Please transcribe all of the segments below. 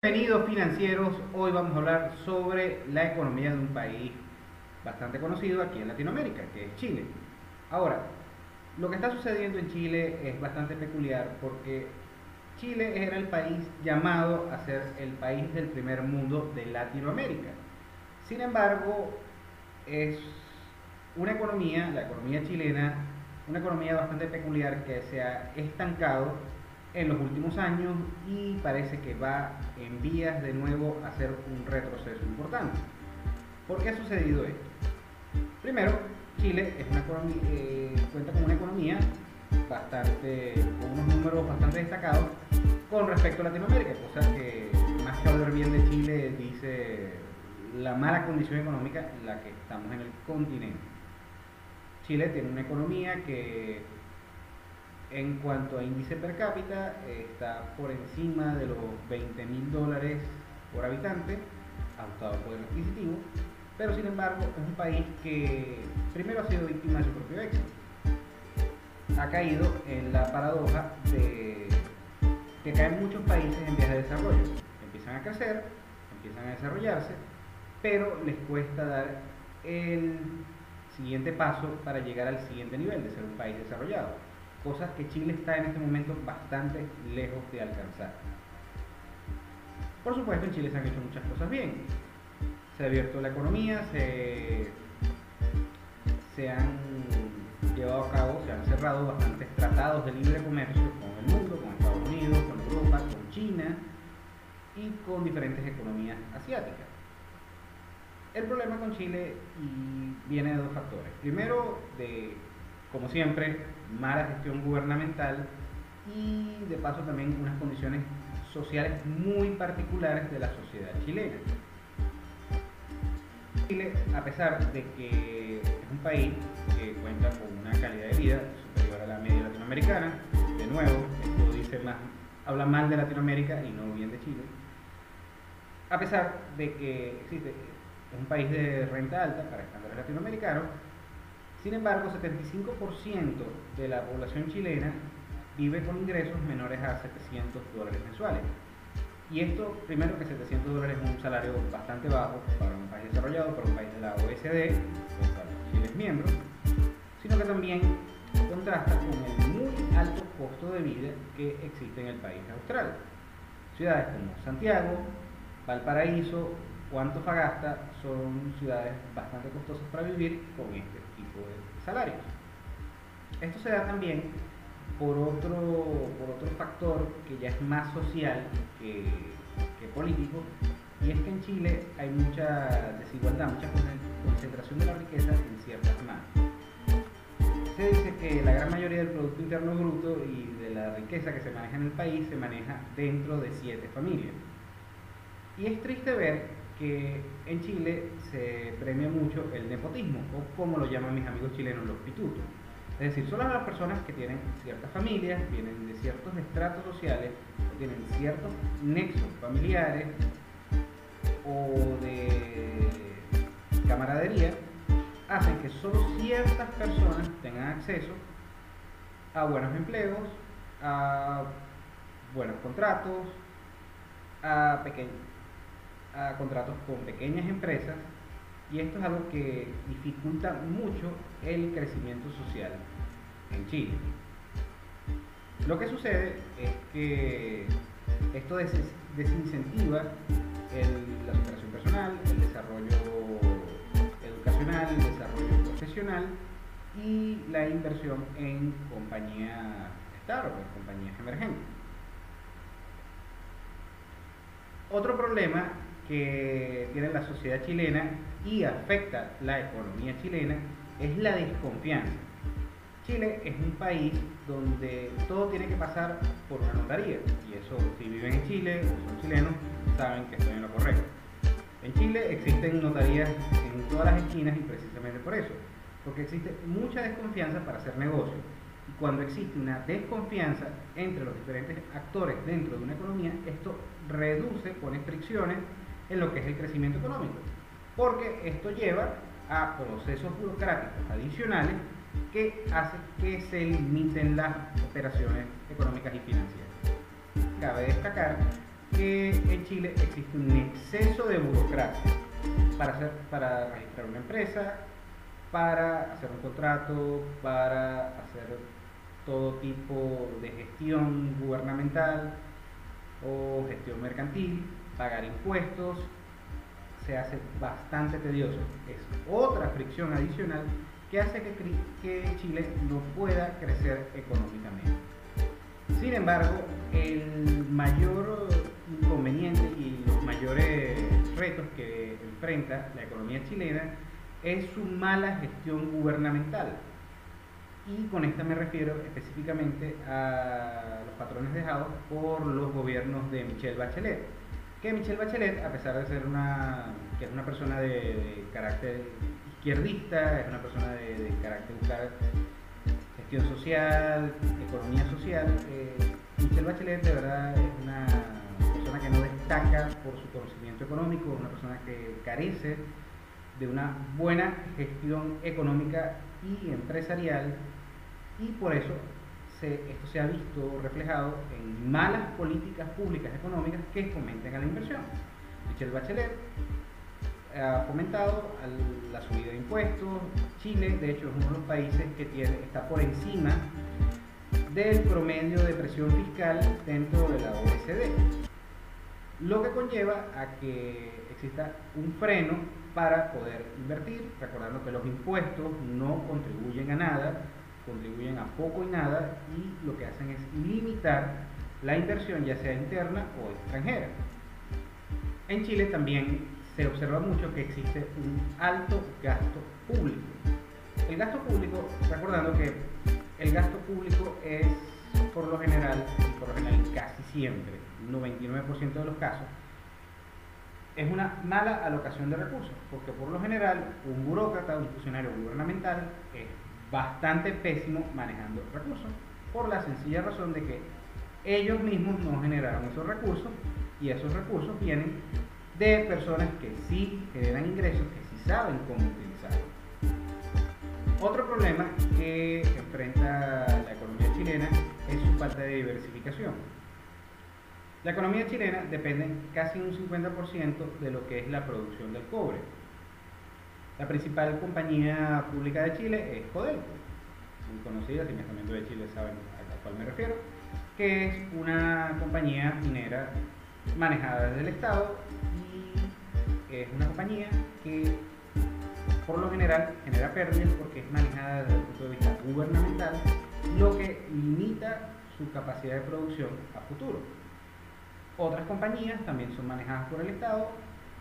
Bienvenidos financieros, hoy vamos a hablar sobre la economía de un país bastante conocido aquí en Latinoamérica, que es Chile. Ahora, lo que está sucediendo en Chile es bastante peculiar porque Chile era el país llamado a ser el país del primer mundo de Latinoamérica. Sin embargo, es una economía, la economía chilena, una economía bastante peculiar que se ha estancado en los últimos años y parece que va en vías de nuevo a hacer un retroceso importante. ¿Por qué ha sucedido esto? Primero, Chile es una eh, cuenta con una economía bastante, con unos números bastante destacados con respecto a Latinoamérica, cosa que más que hablar bien de Chile dice la mala condición económica en la que estamos en el continente. Chile tiene una economía que en cuanto a índice per cápita, está por encima de los 20 mil dólares por habitante, ajustado al poder adquisitivo, pero sin embargo es un país que primero ha sido víctima de su propio éxito. Ha caído en la paradoja de que caen muchos países en vías de desarrollo. Empiezan a crecer, empiezan a desarrollarse, pero les cuesta dar el siguiente paso para llegar al siguiente nivel de ser un país desarrollado cosas que Chile está en este momento bastante lejos de alcanzar. Por supuesto, en Chile se han hecho muchas cosas bien. Se ha abierto la economía, se, han llevado a cabo, se han cerrado bastantes tratados de libre comercio con el mundo, con Estados Unidos, con Europa, con China y con diferentes economías asiáticas. El problema con Chile viene de dos factores. Primero, de, como siempre, mala gestión gubernamental y de paso también unas condiciones sociales muy particulares de la sociedad chilena. Chile, a pesar de que es un país que cuenta con una calidad de vida superior a la media latinoamericana, de nuevo, esto dice más, habla mal de Latinoamérica y no bien de Chile, a pesar de que existe un país de renta alta para estándares latinoamericanos, sin embargo, 75% de la población chilena vive con ingresos menores a 700 dólares mensuales. Y esto, primero que 700 dólares es un salario bastante bajo para un país desarrollado, para un país de la OSD, para Chile es miembro, sino que también contrasta con el muy alto costo de vida que existe en el país austral. Ciudades como Santiago, Valparaíso o Antofagasta son ciudades bastante costosas para vivir con este tipo de salarios. Esto se da también por otro, por otro factor que ya es más social que, político, y es que en Chile hay mucha desigualdad, mucha concentración de la riqueza en ciertas manos. Se dice que la gran mayoría del Producto Interno Bruto y de la riqueza que se maneja en el país se maneja dentro de siete familias. Y es triste ver que en Chile se premia mucho el nepotismo, o como lo llaman mis amigos chilenos, los pitutos. Es decir, son las personas que tienen ciertas familias, vienen de ciertos estratos sociales, o tienen ciertos nexos familiares o de camaradería, hacen que solo ciertas personas tengan acceso a buenos empleos, a buenos contratos, a pequeños a contratos con pequeñas empresas y esto es algo que dificulta mucho el crecimiento social en Chile. Lo que sucede es que esto desincentiva la superación personal, el desarrollo educacional, el desarrollo profesional y la inversión en compañías startups, en compañías emergentes. Otro problema que tiene la sociedad chilena y afecta la economía chilena es la desconfianza. Chile es un país donde todo tiene que pasar por una notaría y eso si viven en Chile o son chilenos saben que estoy en lo correcto. En Chile existen notarías en todas las esquinas y precisamente por eso, porque existe mucha desconfianza para hacer negocio. Y cuando existe una desconfianza entre los diferentes actores dentro de una economía, esto reduce, pone fricciones en lo que es el crecimiento económico, porque esto lleva a procesos burocráticos adicionales que hacen que se limiten las operaciones económicas y financieras. Cabe destacar que en Chile existe un exceso de burocracia para, hacer, para registrar una empresa, para hacer un contrato, para hacer todo tipo de gestión gubernamental o gestión mercantil, pagar impuestos, se hace bastante tedioso. Es otra fricción adicional que hace que, Chile no pueda crecer económicamente. Sin embargo, el mayor inconveniente y los mayores retos que enfrenta la economía chilena es su mala gestión gubernamental. Y con esta me refiero específicamente a los patrones dejados por los gobiernos de Michelle Bachelet. Que Michelle Bachelet, a pesar de ser una, que es una persona de, carácter izquierdista, es una persona de, carácter buscar gestión social, economía social, eh, Michelle Bachelet de verdad es una persona que no destaca por su conocimiento económico, una persona que carece de una buena gestión económica y empresarial y por eso esto se ha visto reflejado en malas políticas públicas económicas que fomenten a la inversión. Michelle Bachelet ha fomentado la subida de impuestos. Chile, de hecho, es uno de los países que está por encima del promedio de presión fiscal dentro de la OECD, lo que conlleva a que exista un freno para poder invertir, recordando que los impuestos no contribuyen a nada, contribuyen a poco y nada y lo que hacen es limitar la inversión ya sea interna o extranjera. En Chile también se observa mucho que existe un alto gasto público. El gasto público, recordando que el gasto público es por lo general, por lo general casi siempre, 99% de los casos, es una mala alocación de recursos, porque por lo general un burócrata, un funcionario gubernamental es bastante pésimo manejando recursos, por la sencilla razón de que ellos mismos no generaron esos recursos y esos recursos vienen de personas que sí generan ingresos, que sí saben cómo utilizarlos. Otro problema que enfrenta la economía chilena es su falta de diversificación. La economía chilena depende casi un 50% de lo que es la producción del cobre. La principal compañía pública de Chile es Codelco, muy conocida, si me están viendo de Chile saben a cuál me refiero, que es una compañía minera manejada desde el Estado y es una compañía que por lo general genera pérdidas porque es manejada desde el punto de vista gubernamental, lo que limita su capacidad de producción a futuro. Otras compañías también son manejadas por el Estado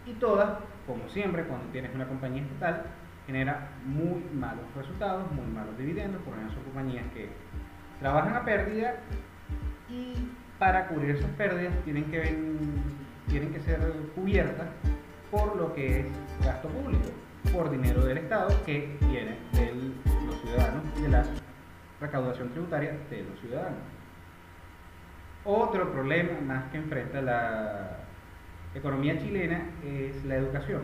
y todas, como siempre, cuando tienes una compañía estatal, genera muy malos resultados, muy malos dividendos, por ejemplo, son compañías que trabajan a pérdida y para cubrir esas pérdidas tienen que, ser cubiertas por lo que es gasto público por dinero del Estado que viene de los ciudadanos, de la recaudación tributaria de los ciudadanos. Otro problema más que enfrenta la economía chilena es la educación.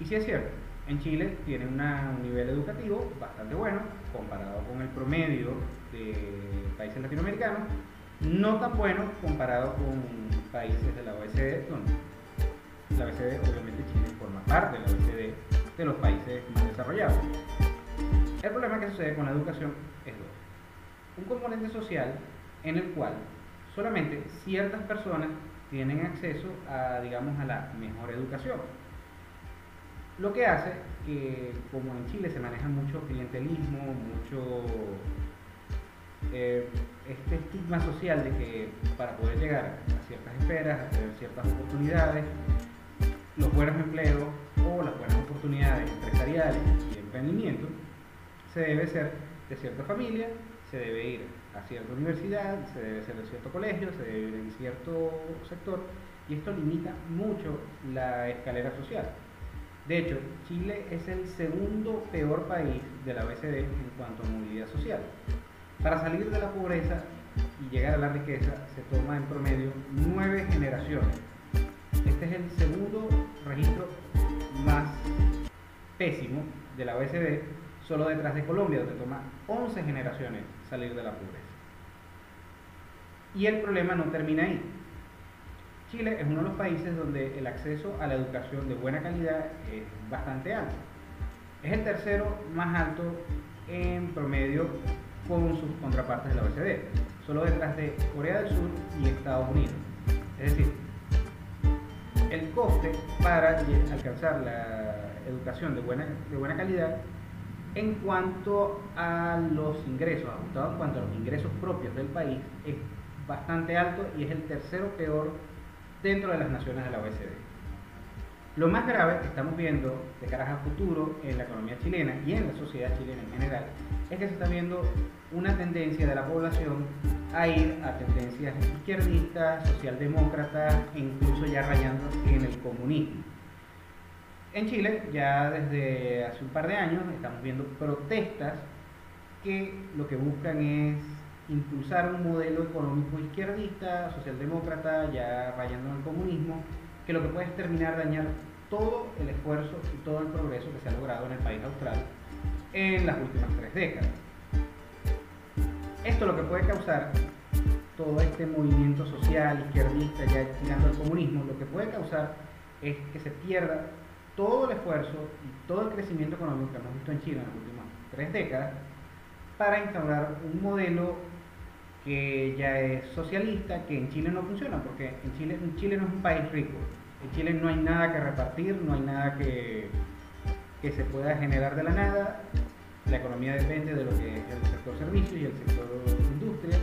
Y si es cierto, en Chile tiene un nivel educativo bastante bueno comparado con el promedio de países latinoamericanos, no tan bueno comparado con países de la OECD, donde la OECD obviamente Chile forma parte de la OECD de los países más desarrollados. El problema que sucede con la educación es dos. Un componente social en el cual solamente ciertas personas tienen acceso a, digamos, a la mejor educación. Lo que hace que, como en Chile se maneja mucho clientelismo, mucho eh, este estigma social de que para poder llegar a ciertas esferas, a tener ciertas oportunidades, los buenos empleos o las buenas oportunidades empresariales y emprendimiento, se debe ser de cierta familia, se debe ir a cierta universidad, se debe ser de cierto colegio, se debe ir en cierto sector, y esto limita mucho la escalera social. De hecho, Chile es el segundo peor país de la OECD en cuanto a movilidad social. Para salir de la pobreza y llegar a la riqueza se toma en promedio nueve generaciones este es el segundo registro más pésimo de la OECD, solo detrás de Colombia, donde toma 11 generaciones salir de la pobreza. Y el problema no termina ahí. Chile es uno de los países donde el acceso a la educación de buena calidad es bastante alto. Es el tercero más alto en promedio con sus contrapartes de la OECD, solo detrás de Corea del Sur y Estados Unidos. Es decir, el coste para alcanzar la educación de buena, de buena calidad en cuanto a los ingresos, ajustado en cuanto a los ingresos propios del país, es bastante alto y es el tercero peor dentro de las naciones de la OECD. Lo más grave que estamos viendo de cara a futuro en la economía chilena y en la sociedad chilena en general es que se está viendo una tendencia de la población a ir a tendencias izquierdistas, socialdemócratas e incluso ya rayando en el comunismo. En Chile ya desde hace un par de años estamos viendo protestas que lo que buscan es impulsar un modelo económico izquierdista, socialdemócrata, ya rayando en el comunismo, que lo que puede es terminar dañar todo el esfuerzo y todo el progreso que se ha logrado en el país austral en las últimas tres décadas. Esto lo que puede causar todo este movimiento social izquierdista ya tirando al comunismo, lo que puede causar es que se pierda todo el esfuerzo y todo el crecimiento económico que hemos visto en Chile en las últimas tres décadas para instaurar un modelo que ya es socialista, que en Chile no funciona, porque en Chile, Chile no es un país rico. En Chile no hay nada que repartir, no hay nada que, que se pueda generar de la nada. La economía depende de lo que es el sector servicios y el sector industria,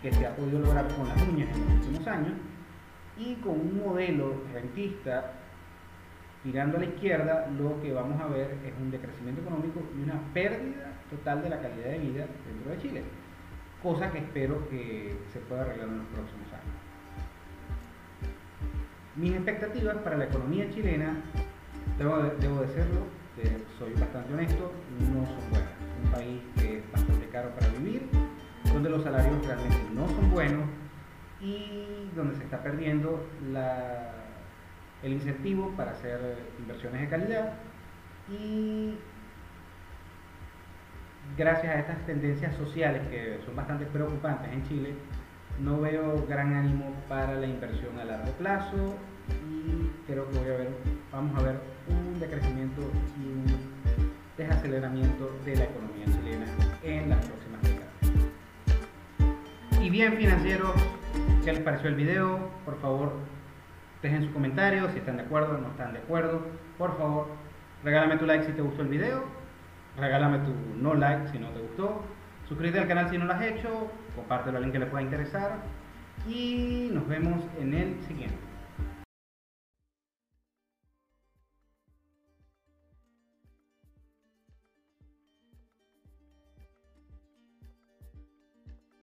que se ha podido lograr con las uñas en los últimos años, y con un modelo rentista mirando a la izquierda, lo que vamos a ver es un decrecimiento económico y una pérdida total de la calidad de vida dentro de Chile cosa que espero que se pueda arreglar en los próximos años. Mis expectativas para la economía chilena, debo, debo decirlo, soy bastante honesto, no son buenas. Un país que es bastante caro para vivir, donde los salarios realmente no son buenos y donde se está perdiendo el incentivo para hacer inversiones de calidad y gracias a estas tendencias sociales que son bastante preocupantes en Chile, no veo gran ánimo para la inversión a largo plazo y creo que voy a ver, vamos a ver un decrecimiento y un desaceleramiento de la economía chilena en las próximas décadas. Y bien financieros, ¿qué les pareció el video? Por favor, dejen sus comentarios si están de acuerdo o no están de acuerdo. Por favor, regálame tu like si te gustó el video regálame tu no like si no te gustó, suscríbete al canal si no lo has hecho, compártelo a alguien que le pueda interesar y nos vemos en el siguiente.